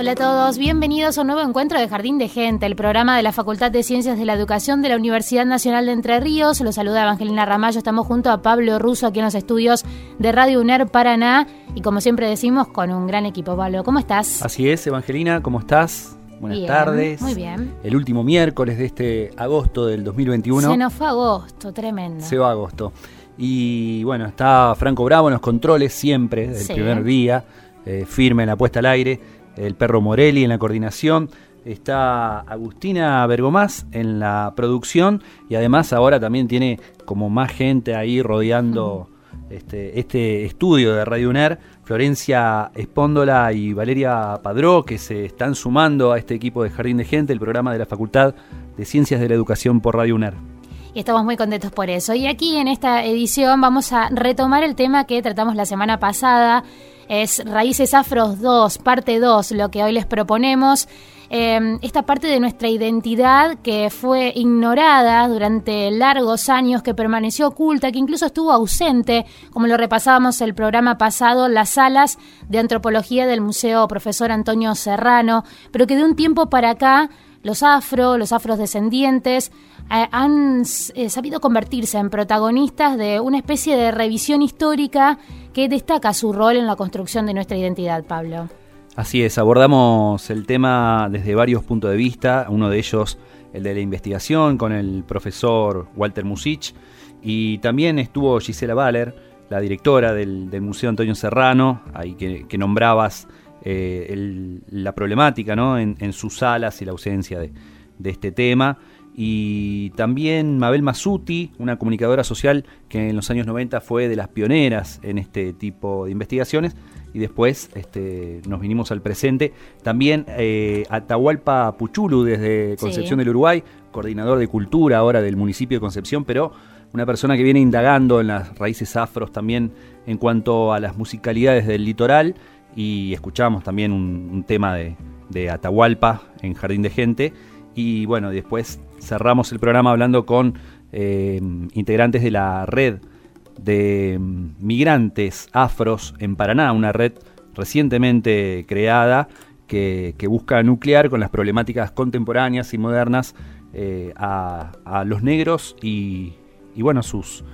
Hola a todos, bienvenidos a un nuevo encuentro de Jardín de Gente, el programa de la Facultad de Ciencias de la Educación de la Universidad Nacional de Entre Ríos. Los saluda Evangelina Ramallo, estamos junto a Pablo Russo aquí en los estudios de Radio UNER Paraná y como siempre decimos con un gran equipo. Pablo, ¿cómo estás? Así es, Evangelina, ¿cómo estás? Buenas Bien, tardes. muy bien. El último miércoles de este agosto del 2021. Se nos fue agosto, tremendo. Se va agosto. Y bueno, está Franco Bravo en los controles siempre, desde Sí. el primer día, eh, firme en la puesta al aire. El perro Morelli en la coordinación. Está Agustina Bergomás en la producción. Y además ahora también tiene como más gente ahí rodeando este, este estudio de Radio UNER. Florencia Espóndola y Valeria Padró, que se están sumando a este equipo de Jardín de Gente, el programa de la Facultad de Ciencias de la Educación por Radio UNER. Y estamos muy contentos por eso. Y aquí en esta edición vamos a retomar el tema que tratamos la semana pasada. Es Raíces Afros 2, parte 2, lo que hoy les proponemos. Eh, esta parte de nuestra identidad que fue ignorada durante largos años, que permaneció oculta, que incluso estuvo ausente, como lo repasábamos el programa pasado, las salas de antropología del Museo Profesor Antonio Serrano, pero que de un tiempo para acá los afro, los afrodescendientes, han eh, sabido convertirse en protagonistas de una especie de revisión histórica que destaca su rol en la construcción de nuestra identidad, Pablo. Así es, abordamos el tema desde varios puntos de vista, uno de ellos el de la investigación con el profesor Walter Musich y también estuvo Gisela Baller, la directora del, Museo Antonio Serrano, ahí que, nombrabas eh, la problemática ¿no? en, sus salas y la ausencia de este tema. Y también Mabel Masuti, una comunicadora social que en los años 90 fue de las pioneras en este tipo de investigaciones. Y después este, nos vinimos al presente. También eh, Atahualpa Puchulu desde Concepción Sí. del Uruguay, coordinador de cultura ahora del municipio de Concepción, pero una persona que viene indagando en las raíces afros también en cuanto a las musicalidades del litoral. Y escuchamos también un, un tema de, de Atahualpa en Jardín de Gente. Y bueno, después cerramos el programa hablando con eh, integrantes de la red de migrantes afros en Paraná, una red recientemente creada que, que busca nuclear con las problemáticas contemporáneas y modernas eh, a, a los negros y, y bueno, sus,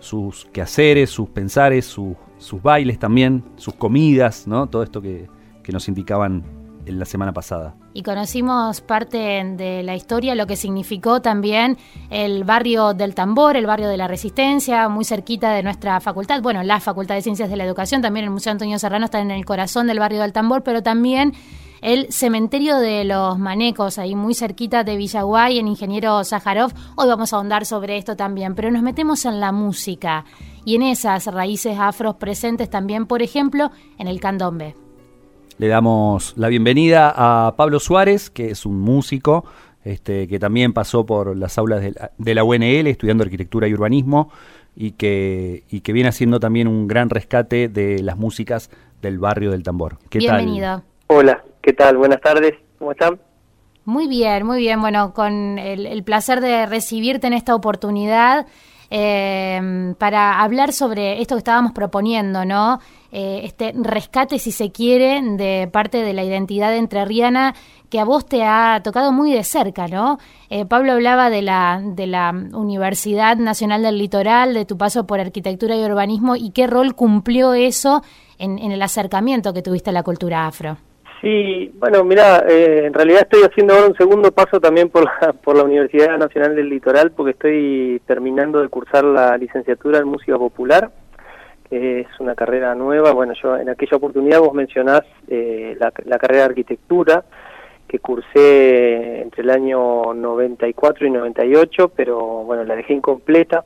sus quehaceres, sus pensares, sus, bailes también, sus comidas, ¿no? Todo esto que, que nos indicaban la semana pasada. Y conocimos parte de la historia, lo que significó también el barrio del tambor, el barrio de la resistencia, muy cerquita de nuestra facultad. Bueno, la Facultad de Ciencias de la Educación, también el Museo Antonio Serrano está en el corazón del barrio del tambor, pero también el cementerio de los Manecos, ahí muy cerquita de Villaguay, en Ingeniero Sájarov. Hoy vamos a ahondar sobre esto también, pero nos metemos en la música y en esas raíces afros presentes también, por ejemplo, en el candombe. Le damos la bienvenida a Pablo Suárez, que es un músico este, que también pasó por las aulas de la, de la UNL estudiando arquitectura y urbanismo. y que, y que viene haciendo también un gran rescate de las músicas del barrio del tambor. ¿Qué Bienvenido. Hola, ¿qué tal? Buenas tardes, ¿cómo están? Muy bien, muy bien. Bueno, con el, placer de recibirte en esta oportunidad eh, para hablar sobre esto que estábamos proponiendo, ¿no? Eh, este rescate, si se quiere, de parte de la identidad entrerriana que a vos te ha tocado muy de cerca, ¿no? Eh, Pablo hablaba de la, de la Universidad Nacional del Litoral, de tu paso por arquitectura y urbanismo y qué rol cumplió eso en, en el acercamiento que tuviste a la cultura afro. Sí, bueno, mira, eh, en realidad estoy haciendo ahora un segundo paso también por la, por la Universidad Nacional del Litoral porque estoy terminando de cursar la licenciatura en música popular, que es una carrera nueva. Bueno, yo en aquella oportunidad vos mencionás eh, la, la carrera de arquitectura que cursé entre el año 94 y 98, pero bueno, la dejé incompleta.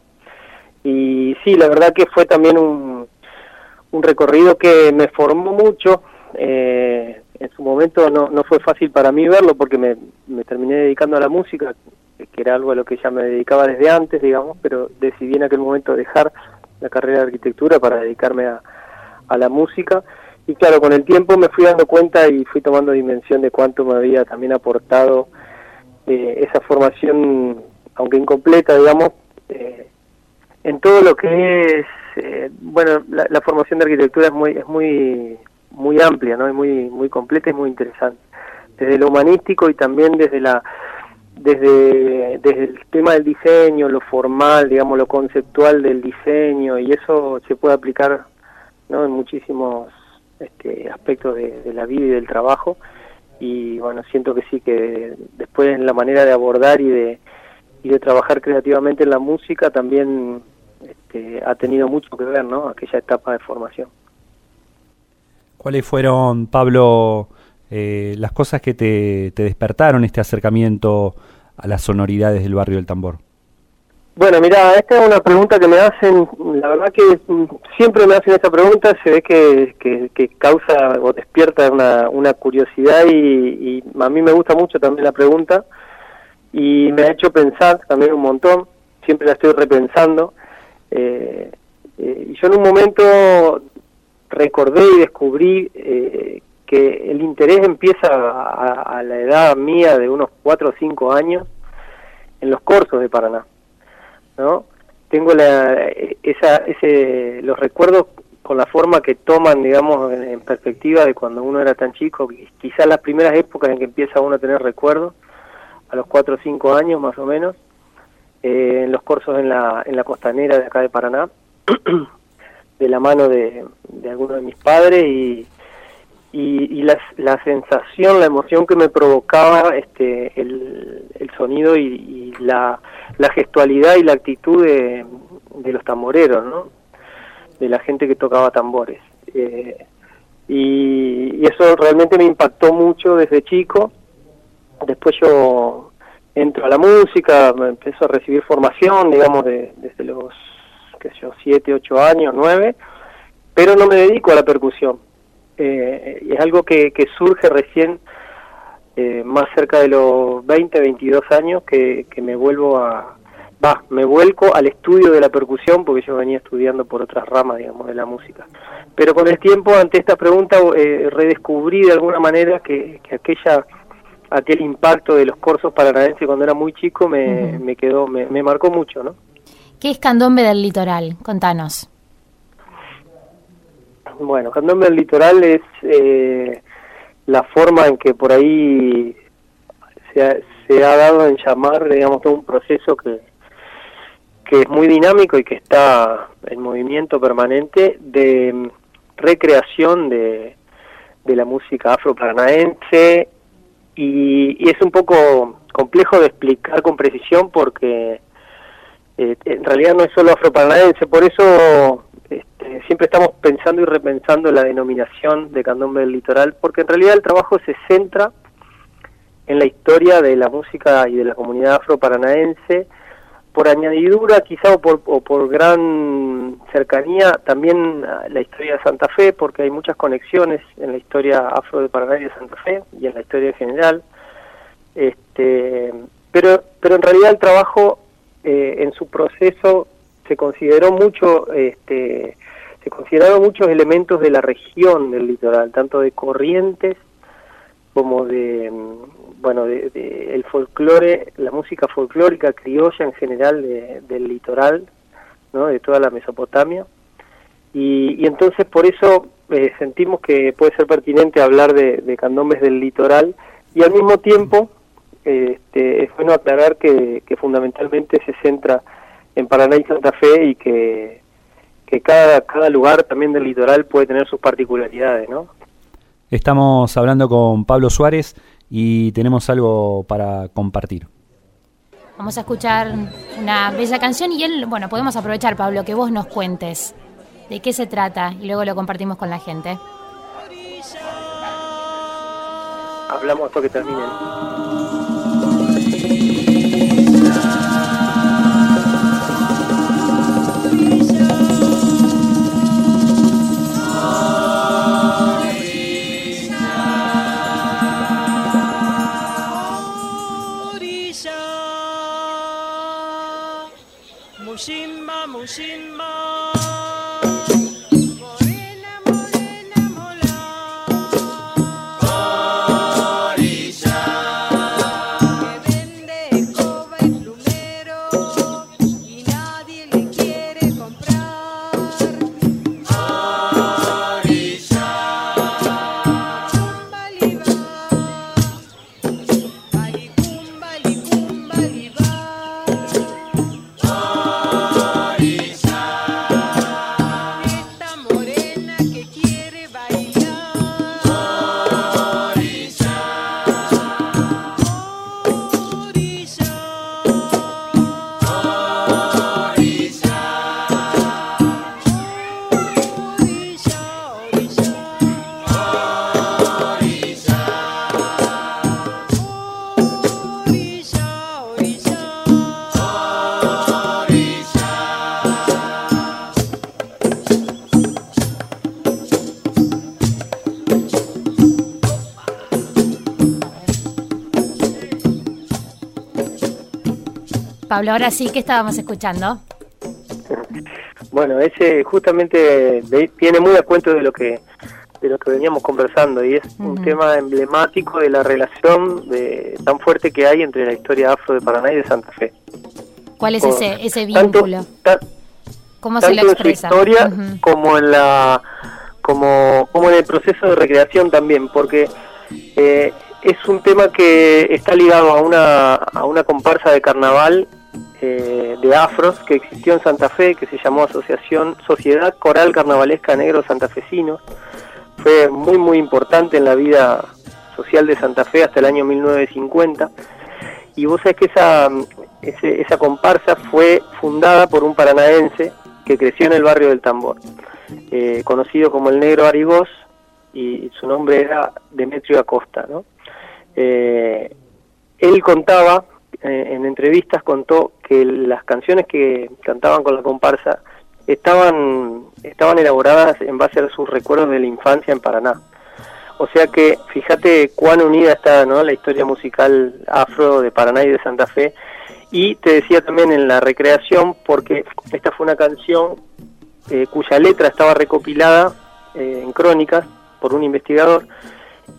Y sí, la verdad que fue también un, un recorrido que me formó mucho. Eh, en su momento no, no fue fácil para mí verlo porque me, me terminé dedicando a la música, que era algo a lo que ya me dedicaba desde antes, digamos, pero decidí en aquel momento dejar la carrera de arquitectura para dedicarme a, a la música. Y claro, con el tiempo me fui dando cuenta y fui tomando dimensión de cuánto me había también aportado eh, esa formación, aunque incompleta, digamos, eh, en todo lo que es, eh, bueno, la, la, formación de arquitectura es muy, es muy muy amplia, ¿no? Y muy muy completa y muy interesante. Desde lo humanístico y también desde la desde desde el tema del diseño, lo formal, digamos, lo conceptual del diseño y eso se puede aplicar, ¿no? En muchísimos este, aspectos de, la vida y del trabajo y bueno, siento que sí que después en la manera de abordar y de y de trabajar creativamente en la música también este, ha tenido mucho que ver, ¿no? Aquella etapa de formación. ¿Cuáles fueron, Pablo, eh, las cosas que te, despertaron este acercamiento a las sonoridades del barrio del tambor? Bueno, mira, esta es una pregunta que me hacen, la verdad que siempre me hacen esta pregunta, se ve que, que, causa o despierta una, una curiosidad y, a mí me gusta mucho también la pregunta y me ha hecho pensar también un montón, siempre la estoy repensando. Eh, eh, y yo en un momento recordé y descubrí eh, que el interés empieza a, la edad mía de unos 4 o 5 años en los cursos de Paraná, ¿no? Tengo la, esa, ese, los recuerdos con la forma que toman, digamos, en, perspectiva de cuando uno era tan chico, quizás las primeras épocas en que empieza uno a tener recuerdos, a los 4 o 5 años más o menos, eh, en los cursos en la, en la costanera de acá de Paraná, de la mano de, de algunos de mis padres y, y, la, la, sensación, la emoción que me provocaba este, el, el sonido y, la, la, gestualidad y la actitud de, de, los tamboreros, ¿no? de la gente que tocaba tambores. Eh, y, y, eso realmente me impactó mucho desde chico. Después yo entro a la música, me empiezo a recibir formación, digamos, de, desde los qué sé yo, siete, ocho años, nueve, pero no me dedico a la percusión. Eh, es algo que, que surge recién eh, más cerca de los 20, 22 años que, que me vuelvo a, va, me vuelco al estudio de la percusión porque yo venía estudiando por otras ramas, digamos, de la música. Pero con el tiempo, ante esta pregunta, eh, redescubrí de alguna manera que, que, aquella aquel impacto de los cursos paranaenses cuando era muy chico me, me quedó, me, me marcó mucho, ¿no? ¿Qué es Candombe del Litoral? Contanos. Bueno, Candombe del Litoral es eh, la forma en que por ahí se ha, se ha dado en llamar, digamos, todo un proceso que, que es muy dinámico y que está en movimiento permanente de recreación de, de la música afro-paranaense y, y es un poco complejo de explicar con precisión porque eh, en realidad no es solo afroparanaense, por eso este, siempre estamos pensando y repensando la denominación de candombe del litoral, porque en realidad el trabajo se centra en la historia de la música y de la comunidad afroparanaense, por añadidura quizá o por, o por gran cercanía también la historia de Santa Fe, porque hay muchas conexiones en la historia afro de Paraná y de Santa Fe y en la historia en general. Este, pero, pero en realidad el trabajo eh, en su proceso se consideró mucho, este, se consideraron muchos elementos de la región del litoral, tanto de corrientes como de, mm, bueno, de, el folclore, la música folclórica criolla en general del litoral, ¿no? de toda la Mesopotamia. Y, entonces por eso eh, sentimos que puede ser pertinente hablar de, de candombes del litoral y al mismo tiempo este, es bueno aclarar que, fundamentalmente se centra en Paraná y Santa Fe y que, que cada, cada lugar también del litoral puede tener sus particularidades, ¿no? Estamos hablando con Pablo Suárez y tenemos algo para compartir. Vamos a escuchar una bella canción y él, bueno, podemos aprovechar, Pablo, que vos nos cuentes de qué se trata y luego lo compartimos con la gente. Hablamos hasta que terminen. 心 Pablo, ahora sí, ¿qué estábamos escuchando? Bueno, ese justamente viene muy a cuento de lo que de lo que veníamos conversando y es un tema emblemático de la relación de, tan fuerte que hay entre la historia afro de Paraná y de Santa Fe. ¿Cuál es ese, ese vínculo? ¿Cómo se lo expresa? En su historia como en la como, como en el proceso de recreación también, porque eh, es un tema que está ligado a una, a una comparsa de carnaval eh, de afros que existió en Santa Fe, que se llamó Asociación Sociedad Coral Carnavalesca Negro Santafesino. Fue muy, muy importante en la vida social de Santa Fe hasta el año 1950. Y vos sabés que esa, esa comparsa fue fundada por un paranaense que creció en el barrio del Tambor, eh, conocido como el Negro Arigós, y su nombre era Demetrio Acosta. ¿no? Eh, él contaba eh, en entrevistas contó que las canciones que cantaban con la comparsa estaban, estaban elaboradas en base a sus recuerdos de la infancia en Paraná. O sea que fíjate cuán unida está ¿no? la historia musical afro de Paraná y de Santa Fe. Y te decía también en la recreación, porque esta fue una canción eh, cuya letra estaba recopilada eh, en crónicas por un investigador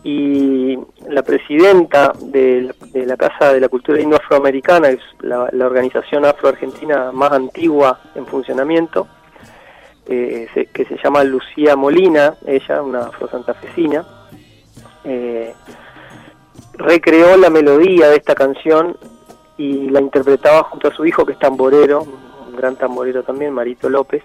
y la presidenta de, la Casa de la Cultura Indo-Afroamericana, es la, organización afro-argentina más antigua en funcionamiento, eh, que se llama Lucía Molina, ella, una afro-santafesina, eh, recreó la melodía de esta canción y la interpretaba junto a su hijo, que es tamborero, un gran tamborero también, Marito López.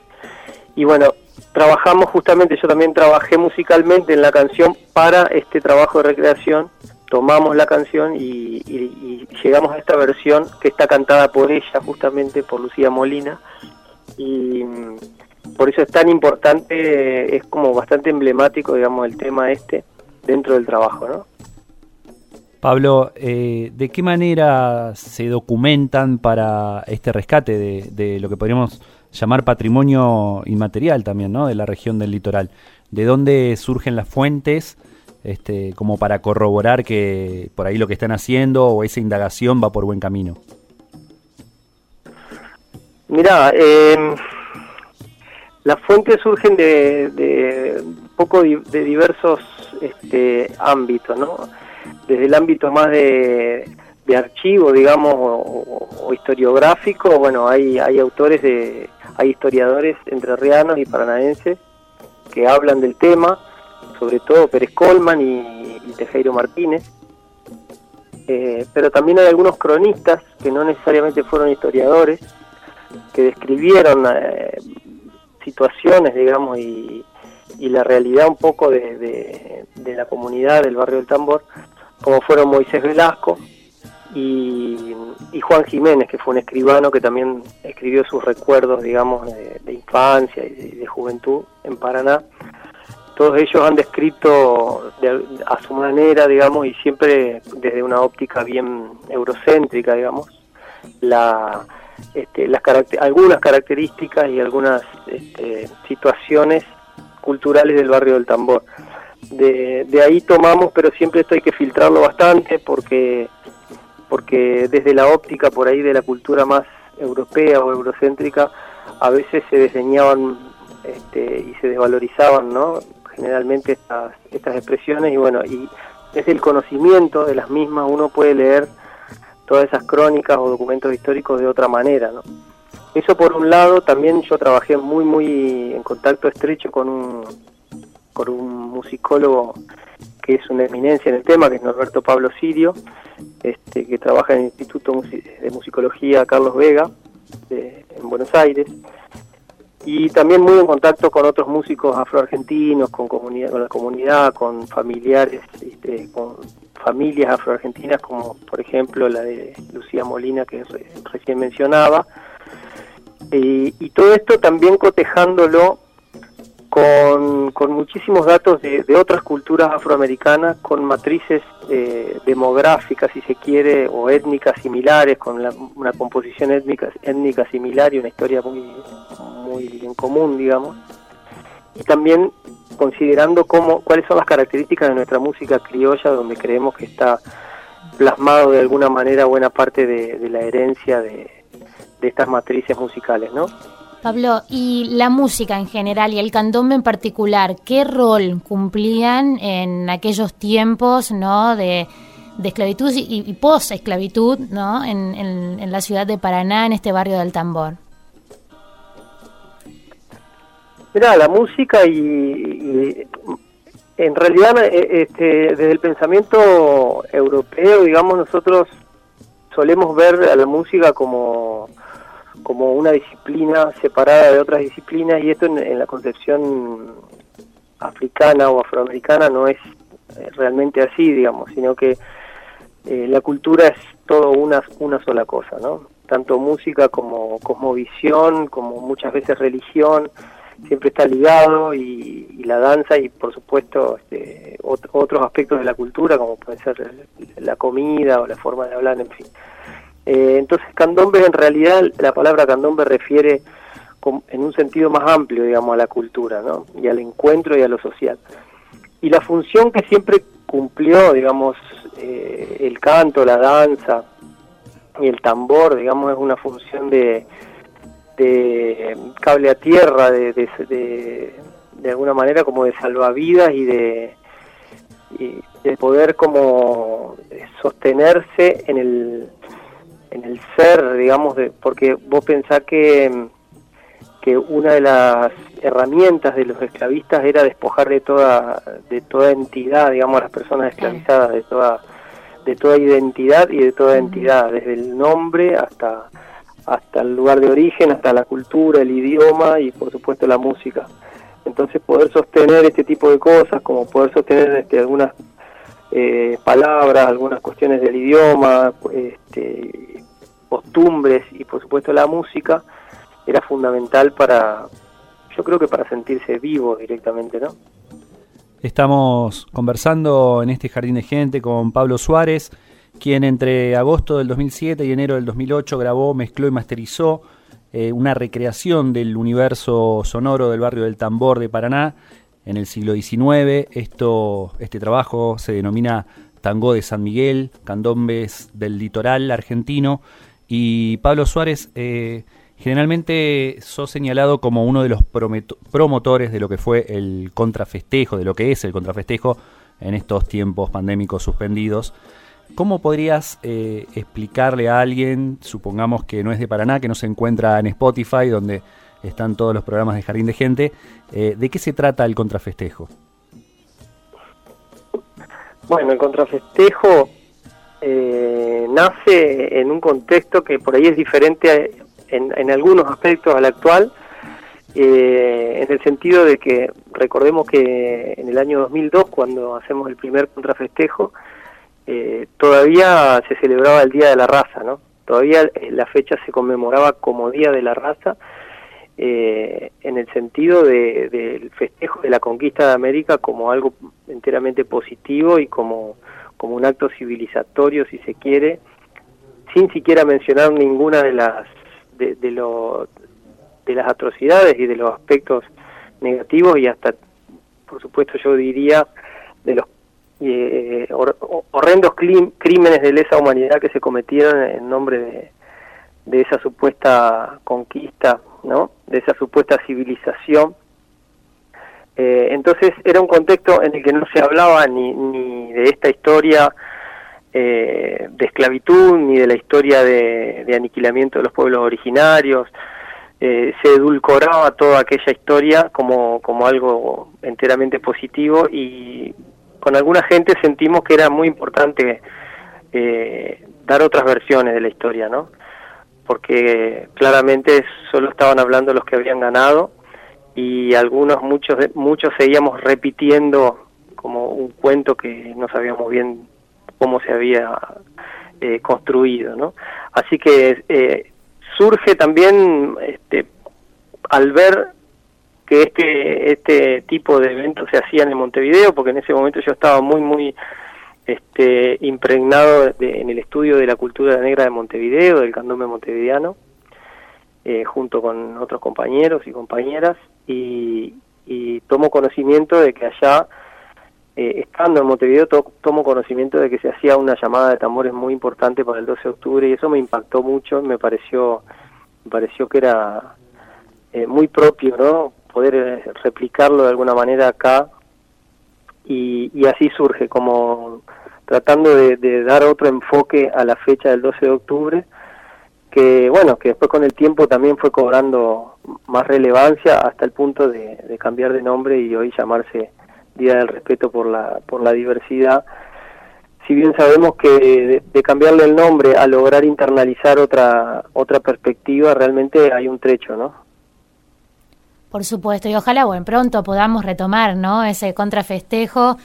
Y bueno, trabajamos justamente, yo también trabajé musicalmente en la canción para este trabajo de recreación, tomamos la canción y, llegamos a esta versión que está cantada por ella, justamente por Lucía Molina, y mm, por eso es tan importante, es como bastante emblemático, digamos, el tema este dentro del trabajo, ¿no? Pablo, eh, ¿de qué manera se documentan para este rescate de lo que podríamos llamar patrimonio inmaterial también, ¿no? De la región del litoral. ¿De dónde surgen las fuentes? Este, como para corroborar que por ahí lo que están haciendo o esa indagación va por buen camino. Mirá, eh, las fuentes surgen de, de poco de diversos este, ámbitos, ¿no? Desde el ámbito más de, de archivo, digamos, o- o historiográfico, bueno, hay, hay autores, de, hay historiadores entrerrianos y paranaenses que hablan del tema, sobre todo Pérez Colman y, y Tejero Martínez, Eh, pero también hay algunos cronistas que no necesariamente fueron historiadores, que describieron eh, situaciones, digamos, y, y la realidad un poco de- de la comunidad del barrio del Tambor, como fueron Moisés Velasco y, y Juan Jiménez, que fue un escribano que también escribió sus recuerdos, digamos, de, infancia y de, de juventud en Paraná. Todos ellos han descrito de- a su manera, digamos, y siempre desde una óptica bien eurocéntrica, digamos, la, este, las caracter- algunas características y algunas este, situaciones culturales del barrio del Tambor. De, de ahí tomamos, pero siempre esto hay que filtrarlo bastante porque, porque desde la óptica por ahí de la cultura más europea o eurocéntrica, a veces se diseñaban este, y se desvalorizaban, ¿no? Generalmente estas, estas expresiones y bueno, y desde el conocimiento de las mismas uno puede leer todas esas crónicas o documentos históricos de otra manera, ¿no? Eso por un lado, también yo trabajé muy, muy en contacto estrecho con un, con un musicólogo es una eminencia en el tema, que es Norberto Pablo Sirio, este, que trabaja en el Instituto de Musicología Carlos Vega, en Buenos Aires, y también muy en contacto con otros músicos afroargentinos, con, comunidad, con la comunidad, con familiares, este, con familias afroargentinas, como por ejemplo la de Lucía Molina, que re- recién mencionaba, y, y todo esto también cotejándolo con, con muchísimos datos de, de otras culturas afroamericanas, con matrices eh, demográficas, si se quiere, o étnicas similares, con la- una composición étnica, étnica similar y una historia muy, muy en común, digamos. Y también considerando cómo, cuáles son las características de nuestra música criolla, donde creemos que está plasmado de alguna manera buena parte de, de la herencia de, de estas matrices musicales, ¿no? Pablo, y la música en general y el candombe en particular, ¿qué rol cumplían en aquellos tiempos ¿no? de, esclavitud y, y post-esclavitud ¿no? En, en- en la ciudad de Paraná, en este barrio del Tambor? Mira, la música y, y, en realidad eh, este, desde el pensamiento europeo, digamos, nosotros solemos ver a la música como, como una disciplina separada de otras disciplinas y esto en, la concepción africana o afroamericana no es eh, realmente así, digamos, sino que eh, la cultura es todo una, una sola cosa, ¿no? Tanto música como cosmovisión, como muchas veces religión, siempre está ligado y, la danza y por supuesto este, ot- otros aspectos de la cultura como puede ser la comida o la forma de hablar, en fin. Eh, entonces candombe en realidad la palabra candombe refiere en un sentido más amplio, digamos, a la cultura, ¿no? Y al encuentro y a lo social. Y la función que siempre cumplió, digamos, eh, el canto, la danza y el tambor, digamos, es una función de, de cable a tierra, de, de, de, de alguna manera como de salvavidas y de, y de poder como sostenerse en el, en el ser, digamos, de, porque vos pensás que, que una de las herramientas de los esclavistas era despojar de toda, de toda entidad, digamos, a las personas esclavizadas, de toda, de toda identidad y de toda entidad, desde el nombre hasta hasta el lugar de origen, hasta la cultura, el idioma y por supuesto la música. Entonces poder sostener este tipo de cosas, como poder sostener este, algunas eh, palabras, algunas cuestiones del idioma, este, costumbres y por supuesto la música, era fundamental para, yo creo que para sentirse vivo directamente, ¿no? Estamos conversando en este jardín de gente con Pablo Suárez, quien entre agosto del 2007 y enero del 2008 grabó, mezcló y masterizó eh, una recreación del universo sonoro del barrio del Tambor de Paraná en el siglo XIX. Esto, este trabajo se denomina Tango de San Miguel, Candombes del Litoral argentino. Y Pablo Suárez, eh, Generalmente sos señalado como uno de los promotores de lo que fue el contrafestejo, de lo que es el contrafestejo en estos tiempos pandémicos suspendidos. ¿Cómo podrías eh, explicarle a alguien, supongamos que no es de Paraná, que no se encuentra en Spotify, donde están todos los programas de Jardín de Gente, eh, de qué se trata el contrafestejo? Bueno, el contrafestejo eh, nace en un contexto que por ahí es diferente en, en algunos aspectos al actual, eh, en el sentido de que recordemos que en el año 2002, cuando hacemos el primer contrafestejo, eh, todavía se celebraba el Día de la Raza, ¿no? Todavía la fecha se conmemoraba como Día de la Raza, eh, en el sentido del festejo de la conquista de América como algo enteramente positivo y como, como un acto civilizatorio, si se quiere, sin siquiera mencionar ninguna de las de, de, de las atrocidades y de los aspectos negativos y hasta, por supuesto, yo diría de los eh, horrendos crímenes de lesa humanidad que se cometieron en nombre de, de esa supuesta conquista, ¿no? De esa supuesta civilización. Eh, entonces era un contexto en el que no se hablaba ni, ni de esta historia eh, de esclavitud, ni de la historia de, aniquilamiento de los pueblos originarios. Eh, se edulcoraba toda aquella historia como, como algo enteramente positivo y con alguna gente sentimos que era muy importante eh, dar otras versiones de la historia, ¿no? Porque claramente solo estaban hablando los que habían ganado y algunos, muchos, muchos seguíamos repitiendo como un cuento que no sabíamos bien cómo se había eh, construido, ¿no? Así que eh, surge también este, al ver que este este tipo de eventos se hacían en Montevideo, porque en ese momento yo estaba muy muy este, impregnado en el estudio de la cultura negra de Montevideo, del candombe montevideano, eh, junto con otros compañeros y compañeras, y, y tomo conocimiento de que allá eh, estando en Montevideo tomo conocimiento de que se hacía una llamada de tambores muy importante para el 12 de octubre y eso me impactó mucho, me pareció, me pareció que era eh, muy propio, ¿no? Poder eh, replicarlo de alguna manera acá y, y así surge, como tratando de, de, dar otro enfoque a la fecha del 12 de octubre, que bueno, que después con el tiempo también fue cobrando más relevancia hasta el punto de, de cambiar de nombre y hoy llamarse Día del Respeto por la, por la Diversidad, si bien sabemos que de, cambiarle el nombre a lograr internalizar otra, otra perspectiva, realmente hay un trecho, ¿no? Por supuesto, y ojalá, bueno, pronto podamos retomar, ¿no? Ese contrafestejo.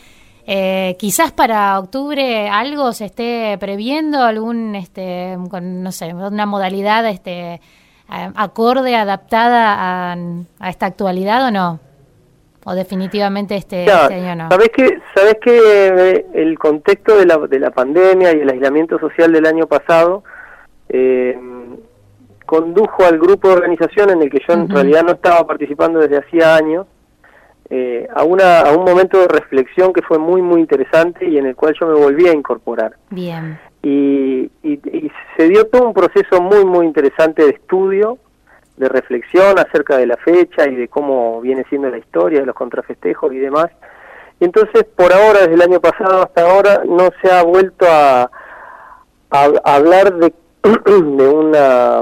Eh, quizás para octubre algo se esté previendo, algún, este, con, no sé, una modalidad, este, acorde, adaptada a, a esta actualidad o no? ¿O definitivamente este, este año no? ¿Sabes que, sabes que eh, el contexto de la, de la pandemia y el aislamiento social del año pasado eh, condujo al grupo de organización en el que yo en realidad no estaba participando desde hacía años eh, a, una, a un momento de reflexión que fue muy, muy interesante y en el cual yo me volví a incorporar. Bien. Y, y, y se dio todo un proceso muy, muy interesante de estudio de reflexión acerca de la fecha y de cómo viene siendo la historia de los contrafestejos y demás. Y entonces, por ahora, desde el año pasado hasta ahora, no se ha vuelto a, a, hablar de, de, una,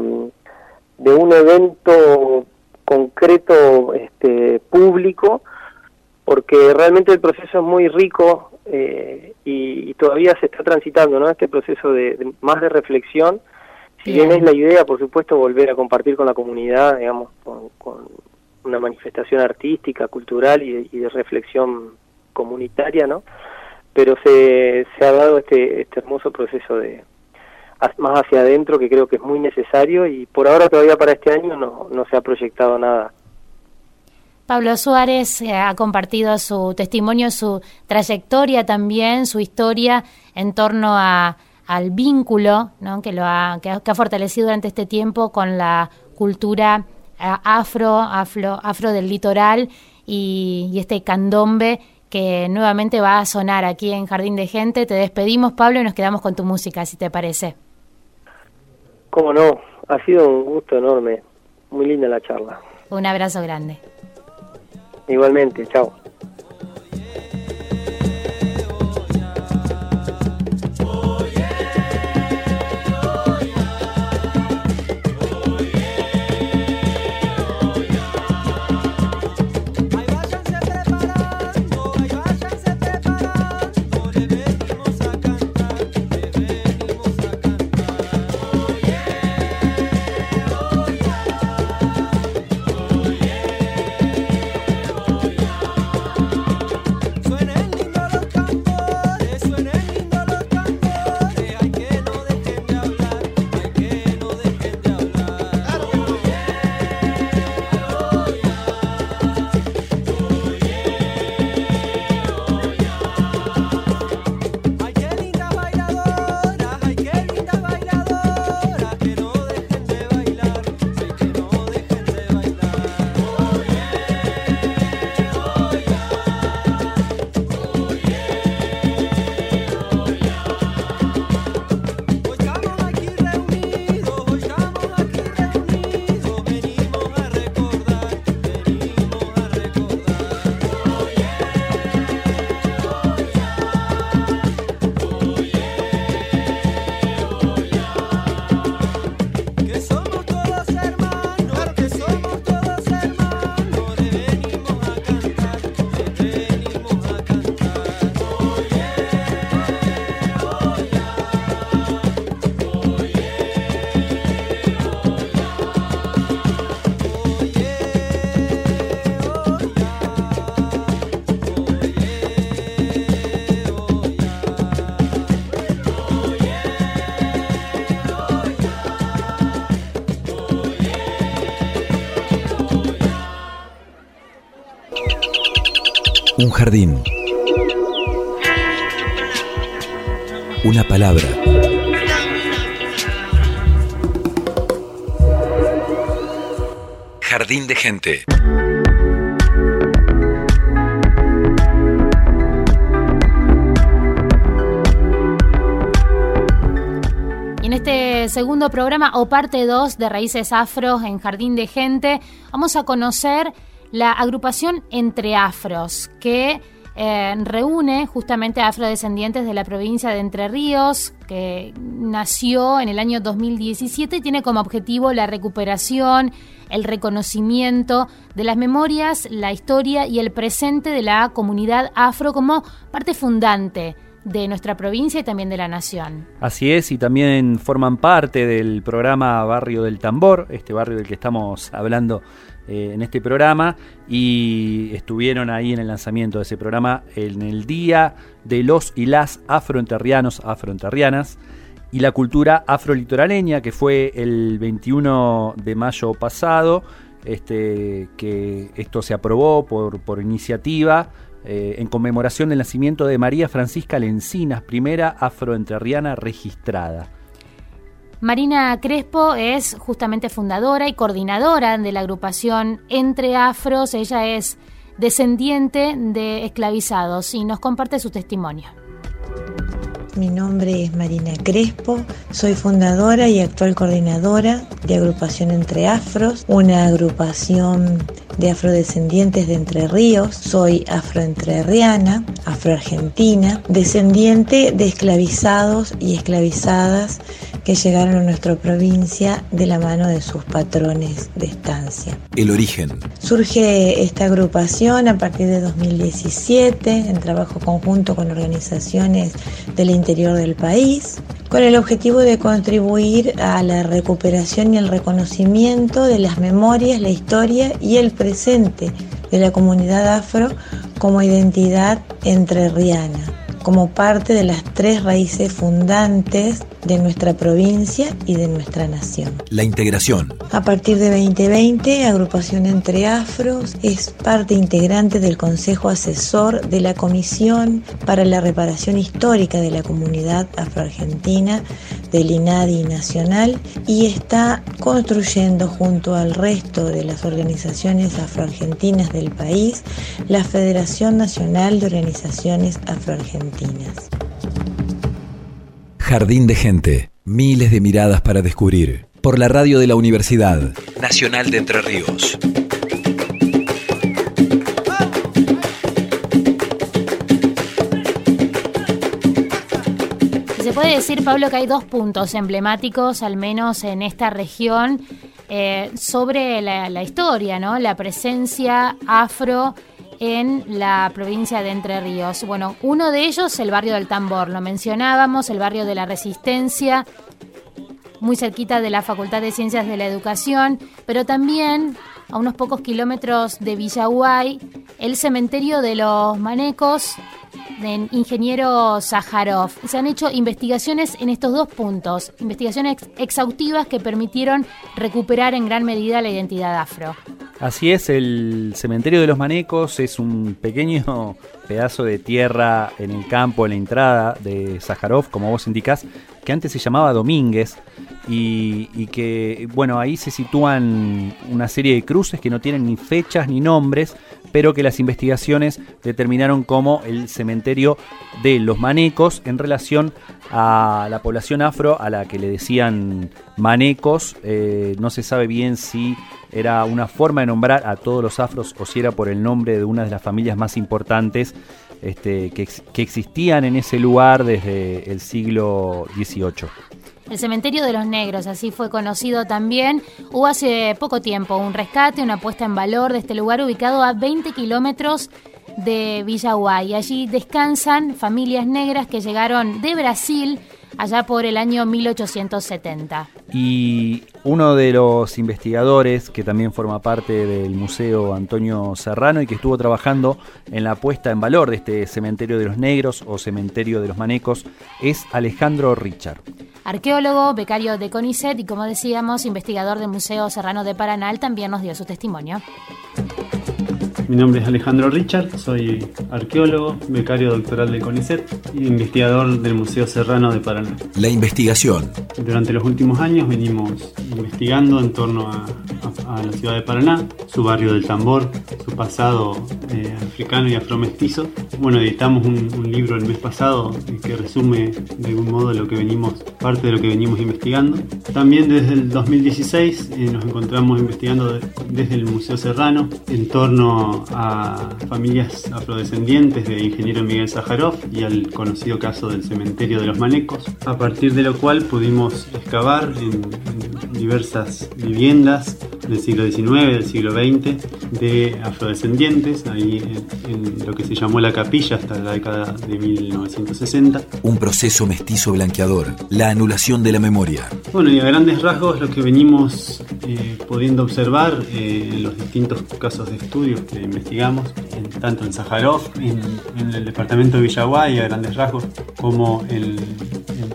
de un evento concreto este, público, porque realmente el proceso es muy rico eh, y, todavía se está transitando ¿no? este proceso de más de reflexión si bien es la idea, por supuesto, volver a compartir con la comunidad, digamos, con, una manifestación artística, cultural y de, reflexión comunitaria, ¿no? Pero se, se ha dado este, este hermoso proceso de más hacia adentro que creo que es muy necesario y por ahora todavía para este año no, no se ha proyectado nada. Pablo Suárez eh, ha compartido su testimonio, su trayectoria también, su historia en torno a al vínculo ¿no? que, lo ha, que, ha, fortalecido durante este tiempo con la cultura eh, afro, afro, afro del litoral y, este candombe que nuevamente va a sonar aquí en Jardín de Gente. Te despedimos, Pablo, y nos quedamos con tu música, si te parece. Cómo no, ha sido un gusto enorme muy linda la charla. Un abrazo grande. Igualmente, chao. Un jardín. Una palabra. Jardín de gente. Y en este segundo programa o parte 2 de Raíces Afros en Jardín de Gente, vamos a conocer la agrupación Entre Afros, que eh, reúne justamente a afrodescendientes de la provincia de Entre Ríos, que nació en el año 2017 y tiene como objetivo la recuperación, el reconocimiento de las memorias, la historia y el presente de la comunidad afro como parte fundante de nuestra provincia y también de la nación. Así es, y también forman parte del programa Barrio del Tambor, este barrio del que estamos hablando eh, en este programa, y estuvieron ahí en el lanzamiento de ese programa en el Día de los y las Afroenterrianos, Afroenterrianas, y la cultura afrolitoraleña, que fue el 21 de mayo pasado, este, que esto se aprobó por, por iniciativa eh, en conmemoración del nacimiento de María Francisca Lencinas, primera afroenterriana registrada. Marina Crespo es justamente fundadora y coordinadora de la agrupación Entre Afros. Ella es descendiente de esclavizados y nos comparte su testimonio. Mi nombre es Marina Crespo, soy fundadora y actual coordinadora de Agrupación Entre Afros, una agrupación de afrodescendientes de Entre Ríos. Soy afroentrerriana, afroargentina, descendiente de esclavizados y esclavizadas que llegaron a nuestra provincia de la mano de sus patrones de estancia. El origen. Surge esta agrupación a partir de 2017 en trabajo conjunto con organizaciones del interior del país con el objetivo de contribuir a la recuperación y el reconocimiento de las memorias, la historia y el presente de la comunidad afro como identidad entrerriana, como parte de las tres raíces fundantes de nuestra provincia y de nuestra nación. La integración. A partir de 2020, Agrupación Entre Afros es parte integrante del Consejo Asesor de la Comisión para la Reparación Histórica de la Comunidad Afroargentina del INADI Nacional y está construyendo junto al resto de las organizaciones afroargentinas del país la Federación Nacional de Organizaciones Afroargentinas. Jardín de gente. Miles de miradas para descubrir. por la radio de la Universidad Nacional de Entre Ríos. Se puede decir, Pablo, que hay dos puntos emblemáticos, al menos en esta región, eh, sobre la, la historia, ¿no? La presencia afro en la provincia de Entre Ríos. Bueno, uno de ellos, el barrio del Tambor, lo mencionábamos, el barrio de la Resistencia, muy cerquita de la Facultad de Ciencias de la Educación, pero también a unos pocos kilómetros de Villaguay, el cementerio de los Manecos, del ingeniero Sájarov. Se han hecho investigaciones en estos dos puntos, investigaciones exhaustivas que permitieron recuperar en gran medida la identidad afro. Así es, el cementerio de los Manecos es un pequeño pedazo de tierra en el campo, en la entrada de Sájarov, como vos indicás, que antes se llamaba Domínguez y, y, que, bueno, ahí se sitúan una serie de cruces que no tienen ni fechas ni nombres, pero que las investigaciones determinaron como el cementerio de los manecos en relación a la población afro a la que le decían manecos. Eh, no se sabe bien si era una forma de nombrar a todos los afros o si era por el nombre de una de las familias más importantes este, que, que existían en ese lugar desde el siglo XVIII. El cementerio de los negros, así fue conocido también. Hubo hace poco tiempo un rescate, una puesta en valor de este lugar ubicado a 20 kilómetros de Villaguay. Allí descansan familias negras que llegaron de Brasil allá por el año 1870. Y uno de los investigadores que también forma parte del Museo Antonio Serrano y que estuvo trabajando en la puesta en valor de este cementerio de los negros o cementerio de los manecos es Alejandro Richard. Arqueólogo, becario de CONICET y como decíamos, investigador del Museo Serrano de Paranal, también nos dio su testimonio. Mi nombre es Alejandro Richard, soy arqueólogo, becario doctoral de CONICET y investigador del Museo Serrano de Paraná. La investigación. Durante los últimos años venimos investigando en torno a, a, a la ciudad de Paraná, su barrio del tambor, su pasado eh, africano y afromestizo. Bueno, editamos un, un, libro el mes pasado que resume de algún modo lo que venimos, parte de lo que venimos investigando. También desde el 2016 eh, nos encontramos investigando de, desde el Museo Serrano en torno a familias afrodescendientes de ingeniero Miguel Sájarov y al conocido caso del cementerio de los Manecos, a partir de lo cual pudimos excavar en, en diversas viviendas del siglo XIX, del siglo XX, de afrodescendientes, ahí en, en, lo que se llamó la capilla hasta la década de 1960. Un proceso mestizo blanqueador, la anulación de la memoria. Bueno, y a grandes rasgos lo que venimos eh, pudiendo observar eh, en los distintos casos de estudios que investigamos, en, tanto en Sájarov, en, en, el departamento de Villaguay, a grandes rasgos, como en,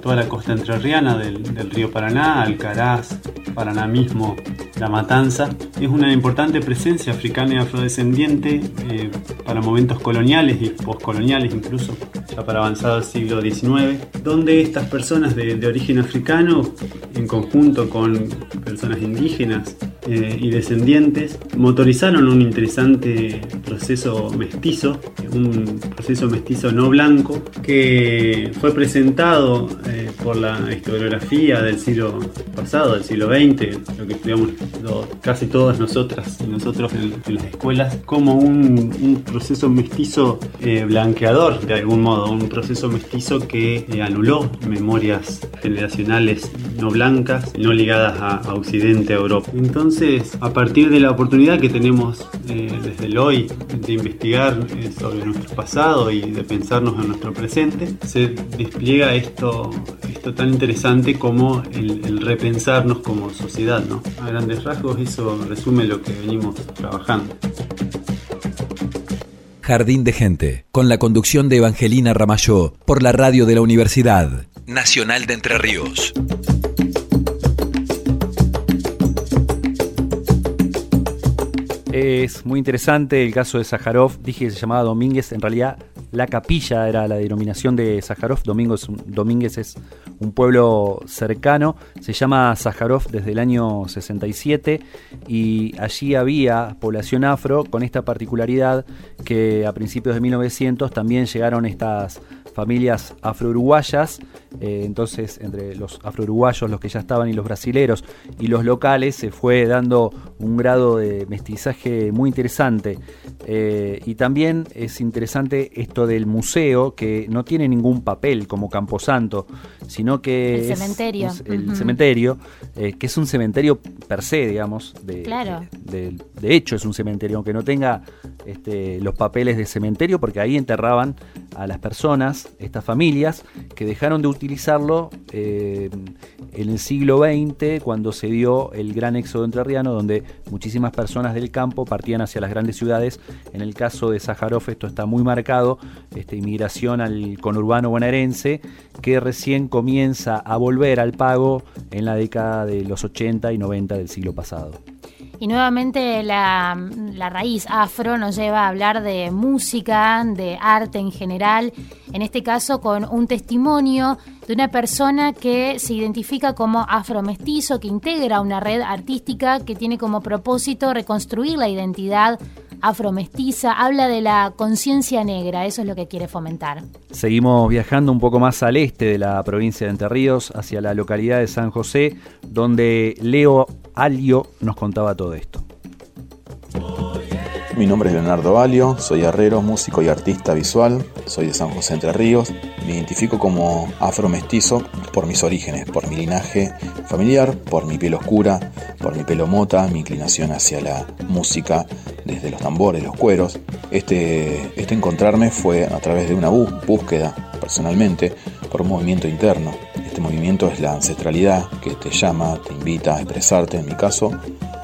toda la costa entrerriana del, del río Paraná, Alcaraz, Paraná mismo, La Matanza. Es una importante presencia africana y afrodescendiente eh, para momentos coloniales y postcoloniales incluso, ya para avanzado el siglo XIX, donde estas personas de, de origen africano, en conjunto con personas indígenas, eh, y descendientes motorizaron un interesante proceso mestizo, un proceso mestizo no blanco, que fue presentado eh, por la historiografía del siglo pasado, del siglo XX, lo que estudiamos lo, casi todas nosotras y nosotros en, en, las escuelas, como un, un proceso mestizo eh, blanqueador de algún modo, un proceso mestizo que eh, anuló memorias generacionales no blancas, no ligadas a, Occidente, a Europa. Entonces, a partir de la oportunidad que tenemos eh, desde el hoy de investigar eh, sobre nuestro pasado y de pensarnos en nuestro presente, se despliega esto, esto tan interesante como el, el repensarnos como sociedad. ¿no? A grandes rasgos eso resume lo que venimos trabajando. Jardín de Gente, con la conducción de Evangelina Ramayó, por la radio de la Universidad Nacional de Entre Ríos. Es muy interesante el caso de Sájarov. Dije que se llamaba Domínguez. En realidad, la capilla era la denominación de Sájarov. Domínguez, Domínguez es un pueblo cercano. Se llama Sájarov desde el año 67 y allí había población afro con esta particularidad que a principios de 1900 también llegaron estas familias afro-uruguayas. Eh, entonces, entre los afro-uruguayos, los que ya estaban y los brasileros y los locales, se fue dando un grado de mestizaje muy interesante. Eh, y también es interesante esto del museo, que no tiene ningún papel como Camposanto, sino que El es, cementerio. es el cementerio, eh, que es un cementerio per se, digamos. De, Claro. de, de hecho es un cementerio, aunque no tenga este, los papeles de cementerio, porque ahí enterraban a las personas, estas familias, que dejaron de utilizarlo eh, en el siglo XX, cuando se dio el gran éxodo entrerriano, donde muchísimas personas del campo partían hacia las grandes ciudades. En el caso de Sájarov esto está muy marcado, esta inmigración al conurbano bonaerense, que recién comienza a volver al pago en la década de los 80 y 90 del siglo pasado. Y nuevamente la, raíz afro nos lleva a hablar de música, de arte en general, en este caso con un testimonio de una persona que se identifica como afromestizo, que integra una red artística que tiene como propósito reconstruir la identidad afromestiza, habla de la conciencia negra, eso es lo que quiere fomentar. Seguimos viajando un poco más al este de la provincia de Entre Ríos, hacia la localidad de San José, donde Leo Alio nos contaba todo esto. Mi nombre es Leonardo Alio, soy herrero, músico y artista visual, soy de San José Entre Ríos, me identifico como afromestizo por mis orígenes, por mi linaje familiar, por mi piel oscura, por mi pelo mota, mi inclinación hacia la música desde los tambores, los cueros. Este, este encontrarme fue a través de una búsqueda personalmente por un movimiento interno. Este movimiento es la ancestralidad que te llama, te invita a expresarte, en mi caso,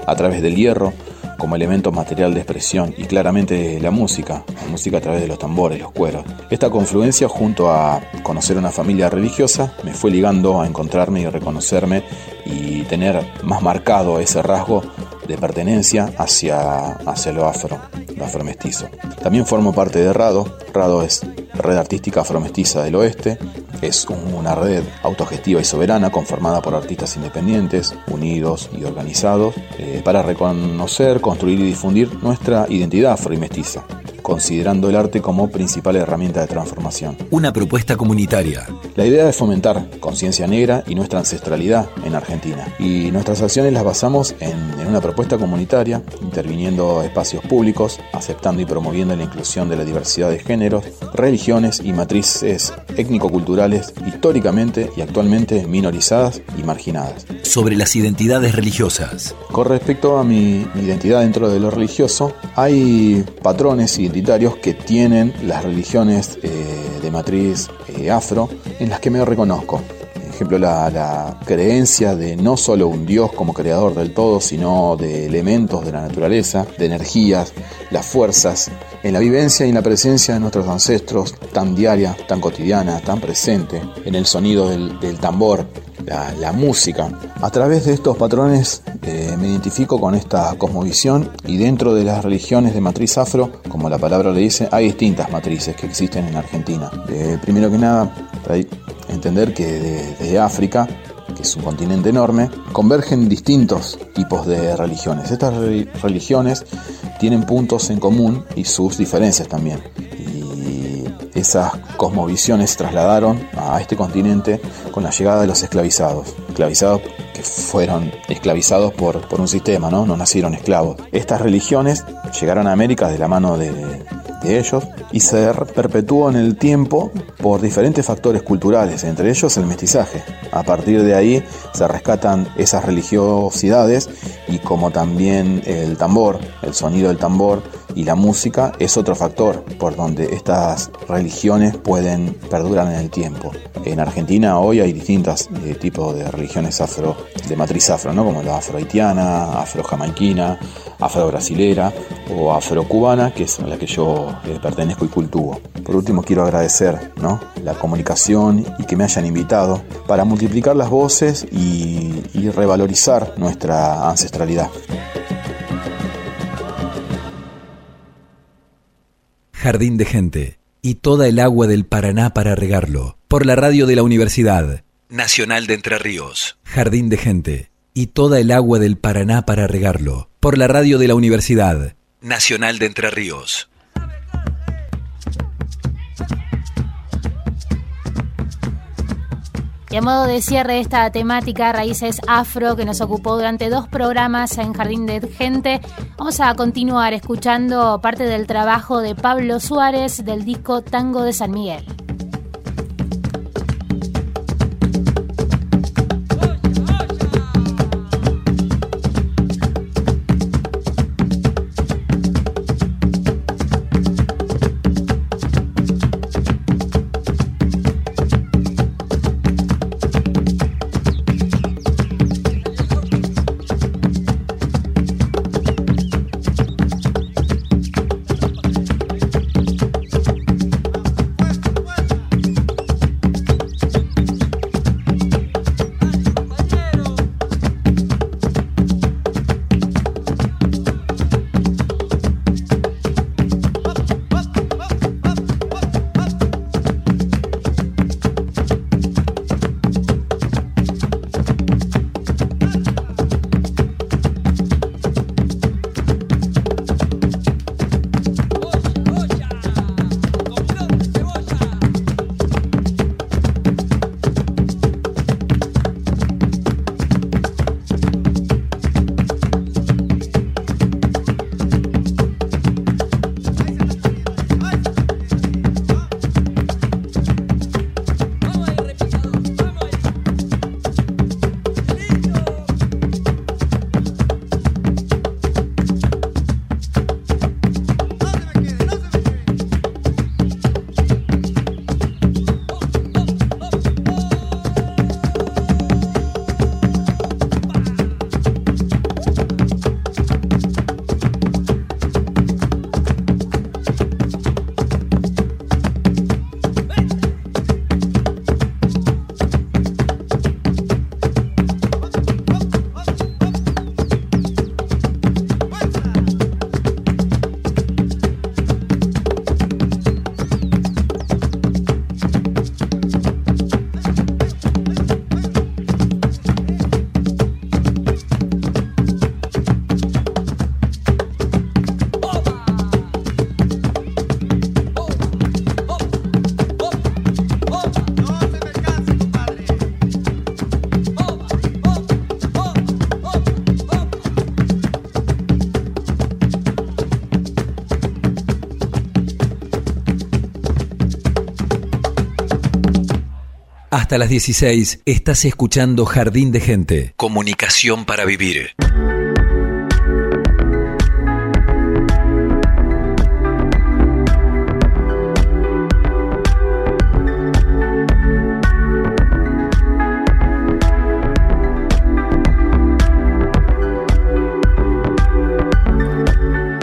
a través del hierro, como elemento material de expresión y claramente la música, la música a través de los tambores, los cueros. Esta confluencia junto a conocer una familia religiosa me fue ligando a encontrarme y reconocerme y tener más marcado ese rasgo de pertenencia hacia, hacia lo afro, lo afromestizo. También formo parte de RADO. RADO es Red Artística Afromestiza del Oeste. Es una red autogestiva y soberana conformada por artistas independientes, unidos y organizados eh, para reconocer, construir y difundir nuestra identidad afro y mestiza, considerando el arte como principal herramienta de transformación. Una propuesta comunitaria. La idea es fomentar conciencia negra y nuestra ancestralidad en Argentina. Y nuestras acciones las basamos en, en una propuesta comunitaria, interviniendo espacios públicos, aceptando y promoviendo la inclusión de la diversidad de géneros, religiones y matrices étnico-culturales históricamente y actualmente minorizadas y marginadas. Sobre las identidades religiosas. Con respecto a mi, identidad dentro de lo religioso, hay patrones que tienen las religiones eh, de matriz eh, afro en las que me reconozco. Por ejemplo, la, creencia de no solo un Dios como creador del todo, sino de elementos de la naturaleza, de energías, las fuerzas, en la vivencia y en la presencia de nuestros ancestros, tan diaria, tan cotidiana, tan presente, en el sonido del tambor, la, música. A través de estos patrones eh, me identifico con esta cosmovisión y dentro de las religiones de matriz afro, como la palabra le dice, hay distintas matrices que existen en Argentina. Eh, primero que nada, hay entender que de, África, que es un continente enorme, convergen distintos tipos de religiones. Estas re- religiones tienen puntos en común y sus diferencias también. Esas cosmovisiones se trasladaron a este continente con la llegada de los esclavizados. Esclavizados que fueron esclavizados por, por un sistema, ¿no? No nacieron esclavos. Estas religiones llegaron a América de la mano de, de ellos y se perpetuó en el tiempo por diferentes factores culturales, entre ellos el mestizaje. A partir de ahí se rescatan esas religiosidades y como también el tambor, el sonido del tambor y la música es otro factor por donde estas religiones pueden perdurar en el tiempo. En Argentina hoy hay distintos eh, tipos de religiones afro, de matriz afro, ¿no? como la afro-haitiana, afro-jamaiquina, afro-brasilera o afro-cubana, que es a la que yo eh, pertenezco y cultivo. Por último quiero agradecer ¿no? la comunicación y que me hayan invitado para multiplicar las voces y, y revalorizar nuestra ancestralidad. Jardín de Gente y toda el agua del Paraná para regarlo. Por la radio de la Universidad Nacional de Entre Ríos. Jardín de Gente y toda el agua del Paraná para regarlo. Por la radio de la Universidad Nacional de Entre Ríos. Y a modo de cierre esta temática, Raíces Afro, que nos ocupó durante dos programas en Jardín de Gente, vamos a continuar escuchando parte del trabajo de Pablo Suárez del disco Tango de San Miguel. Hasta las 16 estás escuchando Jardín de Gente. Comunicación para vivir.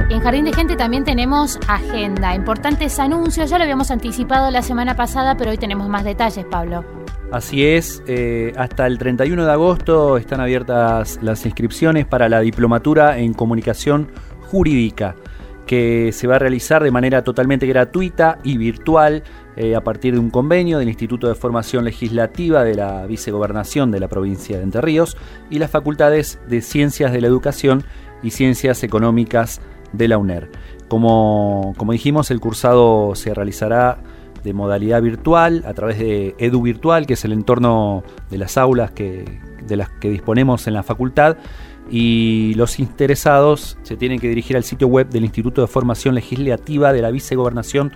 En Jardín de Gente también tenemos agenda, importantes anuncios, ya lo habíamos anticipado la semana pasada, pero hoy tenemos más detalles, Pablo. Así es, eh, hasta el 31 de agosto están abiertas las inscripciones para la diplomatura en comunicación jurídica, que se va a realizar de manera totalmente gratuita y virtual eh, a partir de un convenio del Instituto de Formación Legislativa de la Vicegobernación de la provincia de Entre Ríos y las facultades de Ciencias de la Educación y Ciencias Económicas de la UNER. Como, como dijimos, el cursado se realizará de modalidad virtual, a través de Edu Virtual, que es el entorno de las aulas que, de las que disponemos en la facultad. Y los interesados se tienen que dirigir al sitio web del Instituto de Formación Legislativa de la Vicegobernación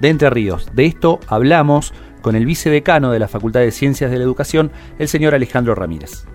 de Entre Ríos. De esto hablamos con el vicedecano de la Facultad de Ciencias de la Educación, el señor Alejandro Ramírez.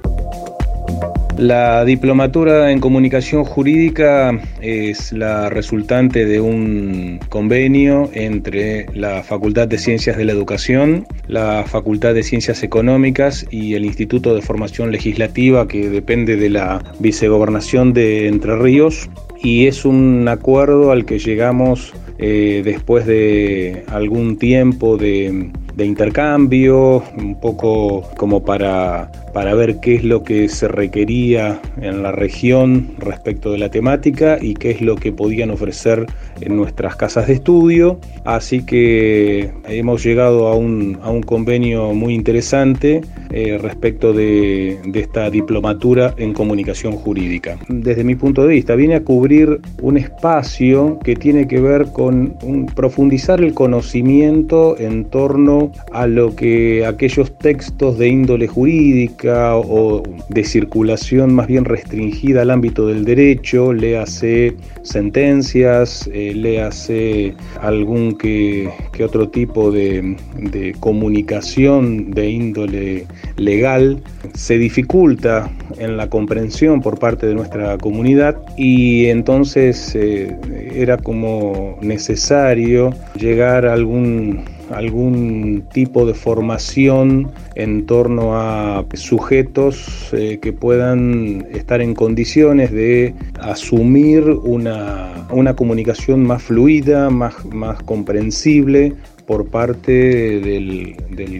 La diplomatura en comunicación jurídica es la resultante de un convenio entre la Facultad de Ciencias de la Educación, la Facultad de Ciencias Económicas y el Instituto de Formación Legislativa que depende de la Vicegobernación de Entre Ríos y es un acuerdo al que llegamos eh, después de algún tiempo de, de intercambio, un poco como para para ver qué es lo que se requería en la región respecto de la temática y qué es lo que podían ofrecer en nuestras casas de estudio. Así que hemos llegado a un, a un convenio muy interesante eh, respecto de, de esta diplomatura en comunicación jurídica. Desde mi punto de vista, viene a cubrir un espacio que tiene que ver con un- profundizar el conocimiento en torno a lo que aquellos textos de índole jurídica o de circulación más bien restringida al ámbito del derecho, léase sentencias, eh, léase algún que, otro tipo de, de comunicación de índole legal, se dificulta en la comprensión por parte de nuestra comunidad y entonces eh, era como necesario llegar a algún, algún tipo de formación en torno a sujetos eh, que puedan estar en condiciones de asumir una, una comunicación más fluida, más, más comprensible, por parte del,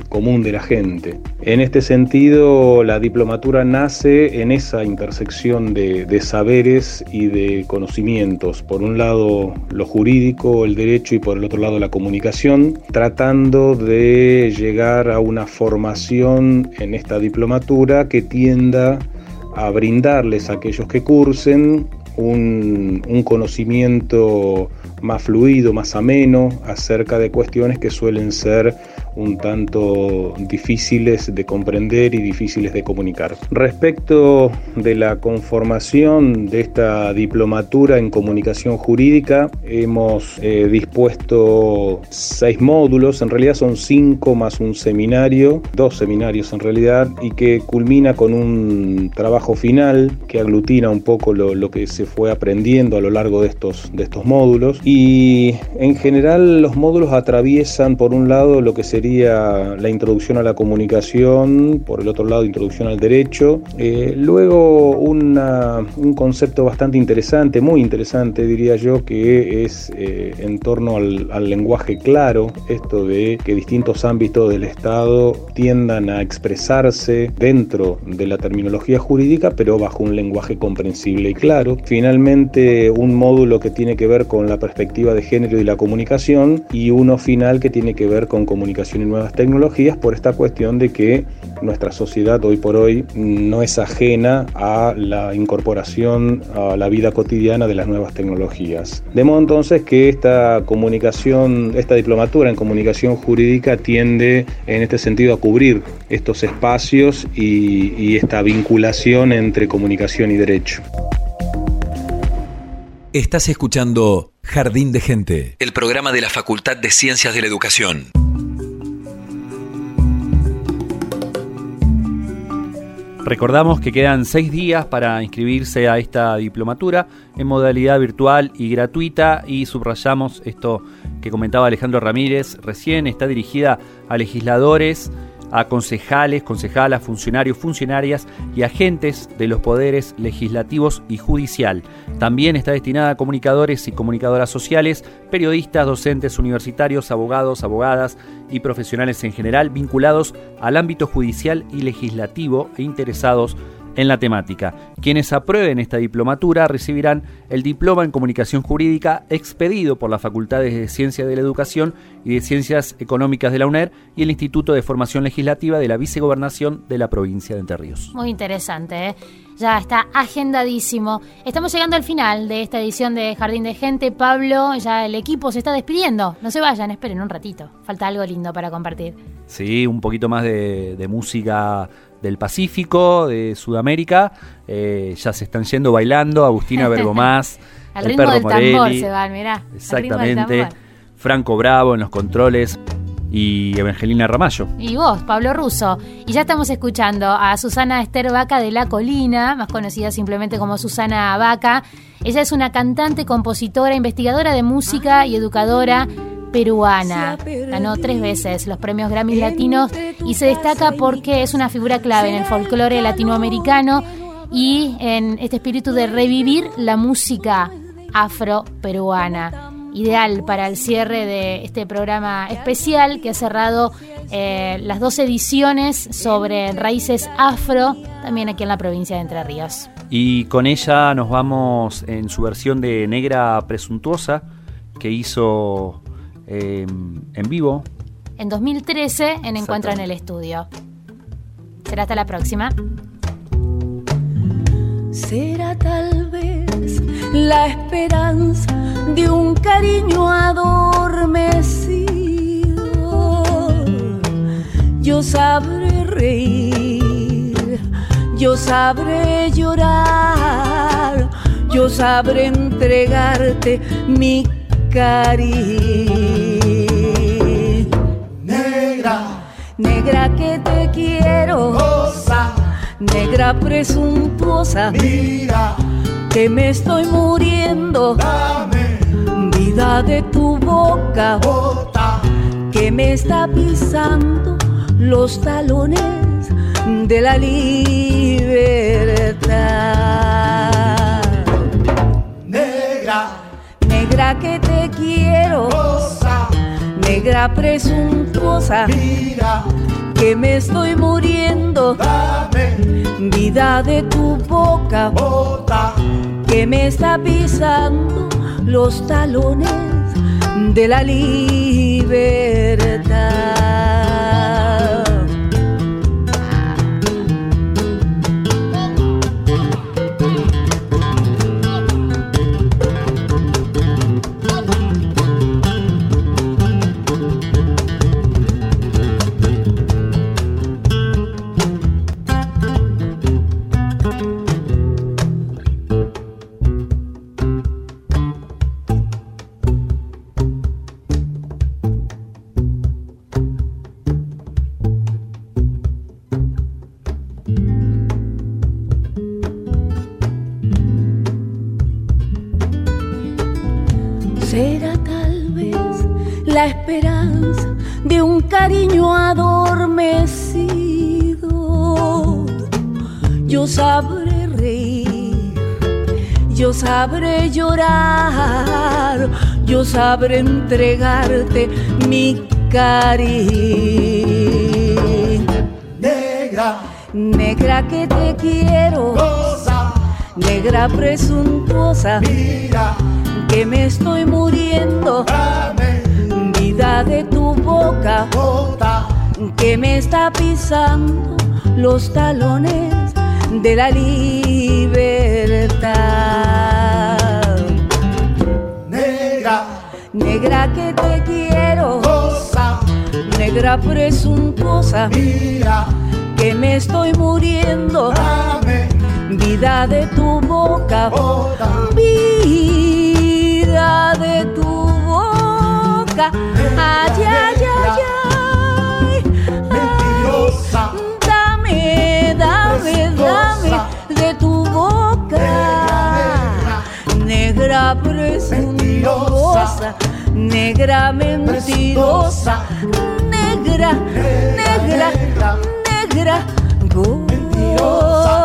común de la gente. En este sentido, la diplomatura nace en esa intersección de, saberes y de conocimientos. Por un lado, lo jurídico, el derecho y por el otro lado, la comunicación, tratando de llegar a una formación en esta diplomatura que tienda a brindarles a aquellos que cursen un, un conocimiento más fluido, más ameno acerca de cuestiones que suelen ser un tanto difíciles de comprender y difíciles de comunicar. Respecto de la conformación de esta diplomatura en comunicación jurídica, hemos eh, dispuesto seis módulos, en realidad son cinco más un seminario, dos seminarios en realidad, y que culmina con un trabajo final que aglutina un poco lo, que se fue aprendiendo a lo largo de estos, de estos módulos. Y en general los módulos atraviesan por un lado lo que sería la introducción a la comunicación, por el otro lado introducción al derecho, eh, luego un concepto bastante interesante, muy interesante diría yo, que es eh, en torno al, al lenguaje claro, esto de que distintos ámbitos del Estado tiendan a expresarse dentro de la terminología jurídica, pero bajo un lenguaje comprensible y claro. Finalmente, un módulo que tiene que ver con la perspectiva de género y la comunicación y uno final que tiene que ver con comunicación y nuevas tecnologías por esta cuestión de que nuestra sociedad hoy por hoy no es ajena a la incorporación a la vida cotidiana de las nuevas tecnologías. De modo entonces que esta comunicación, esta diplomatura en comunicación jurídica tiende en este sentido a cubrir estos espacios y, y esta vinculación entre comunicación y derecho. Estás escuchando Jardín de Gente, el programa de la Facultad de Ciencias de la Educación. Recordamos que quedan seis días para inscribirse a esta diplomatura en modalidad virtual y gratuita y subrayamos esto que comentaba Alejandro Ramírez. Recién, está dirigida a legisladores, a concejales, concejalas, funcionarios, funcionarias y agentes de los poderes legislativos y judicial. También está destinada a comunicadores y comunicadoras sociales, periodistas, docentes universitarios, abogados, abogadas y profesionales en general vinculados al ámbito judicial y legislativo e interesados la temática. Quienes aprueben esta diplomatura recibirán el diploma en comunicación jurídica expedido por las Facultades de Ciencia de la Educación y de Ciencias Económicas de la UNER y el Instituto de Formación Legislativa de la Vicegobernación de la provincia de Entre Ríos. Muy interesante, ¿eh? ya está agendadísimo. Estamos llegando al final de esta edición de Jardín de Gente. Pablo, ya el equipo se está despidiendo. No se vayan, esperen un ratito. Falta algo lindo para compartir. Sí, un poquito más de, de música del Pacífico, de Sudamérica. Eh, ya se están yendo bailando, Agustina Bergomás, Al ritmo del tambor se van, mirá. Exactamente. Franco Bravo en los controles y Evangelina Ramallo. Y vos, Pablo Russo. Y ya estamos escuchando a Susana Esther Vaca de La Colina, más conocida simplemente como Susana Vaca. Ella es una cantante, compositora, investigadora de música y educadora peruana. Ganó tres veces los premios Grammy Latinos y se destaca porque es una figura clave en el folclore latinoamericano y en este espíritu de revivir la música afro-peruana. Ideal para el cierre de este programa especial que ha cerrado eh, las dos ediciones sobre raíces afro, también aquí en la provincia de Entre Ríos. Y con ella nos vamos en su versión de Negra Presuntuosa, que hizo Em, en vivo. En 2013 en Encuentro en el Estudio. Será hasta la próxima. Será tal vez la esperanza de un cariño adormecido sabré reír, yo sabré llorar, yo sabré entregarte mi cariño. Negra, negra que te quiero, cosa, negra presuntuosa, mira, que me estoy muriendo, dame. Vida de tu boca, bota, que me está pisando los talones de la libertad. Negra que te quiero, cosa, negra presuntuosa, mira, que me estoy muriendo, dame. Vida de tu boca, bota, que me está pisando los talones de la libertad. Sabré llorar, yo sabré entregarte mi cariño. negra, Negra que te quiero, cosa, negra presuntuosa, mira, que me estoy muriendo. dame. Vida de tu boca. Bota, que me está pisando los talones de la libertad. Negra que te quiero, cosa, negra presuntuosa, mira, que me estoy muriendo. dame. Vida de tu boca, vida de tu boca. Ay, ay, ay, ay. mentirosa, Dame, dame, dame de tu boca. Negra presuntuosa, negra mentirosa, negra, negra, negra, goza.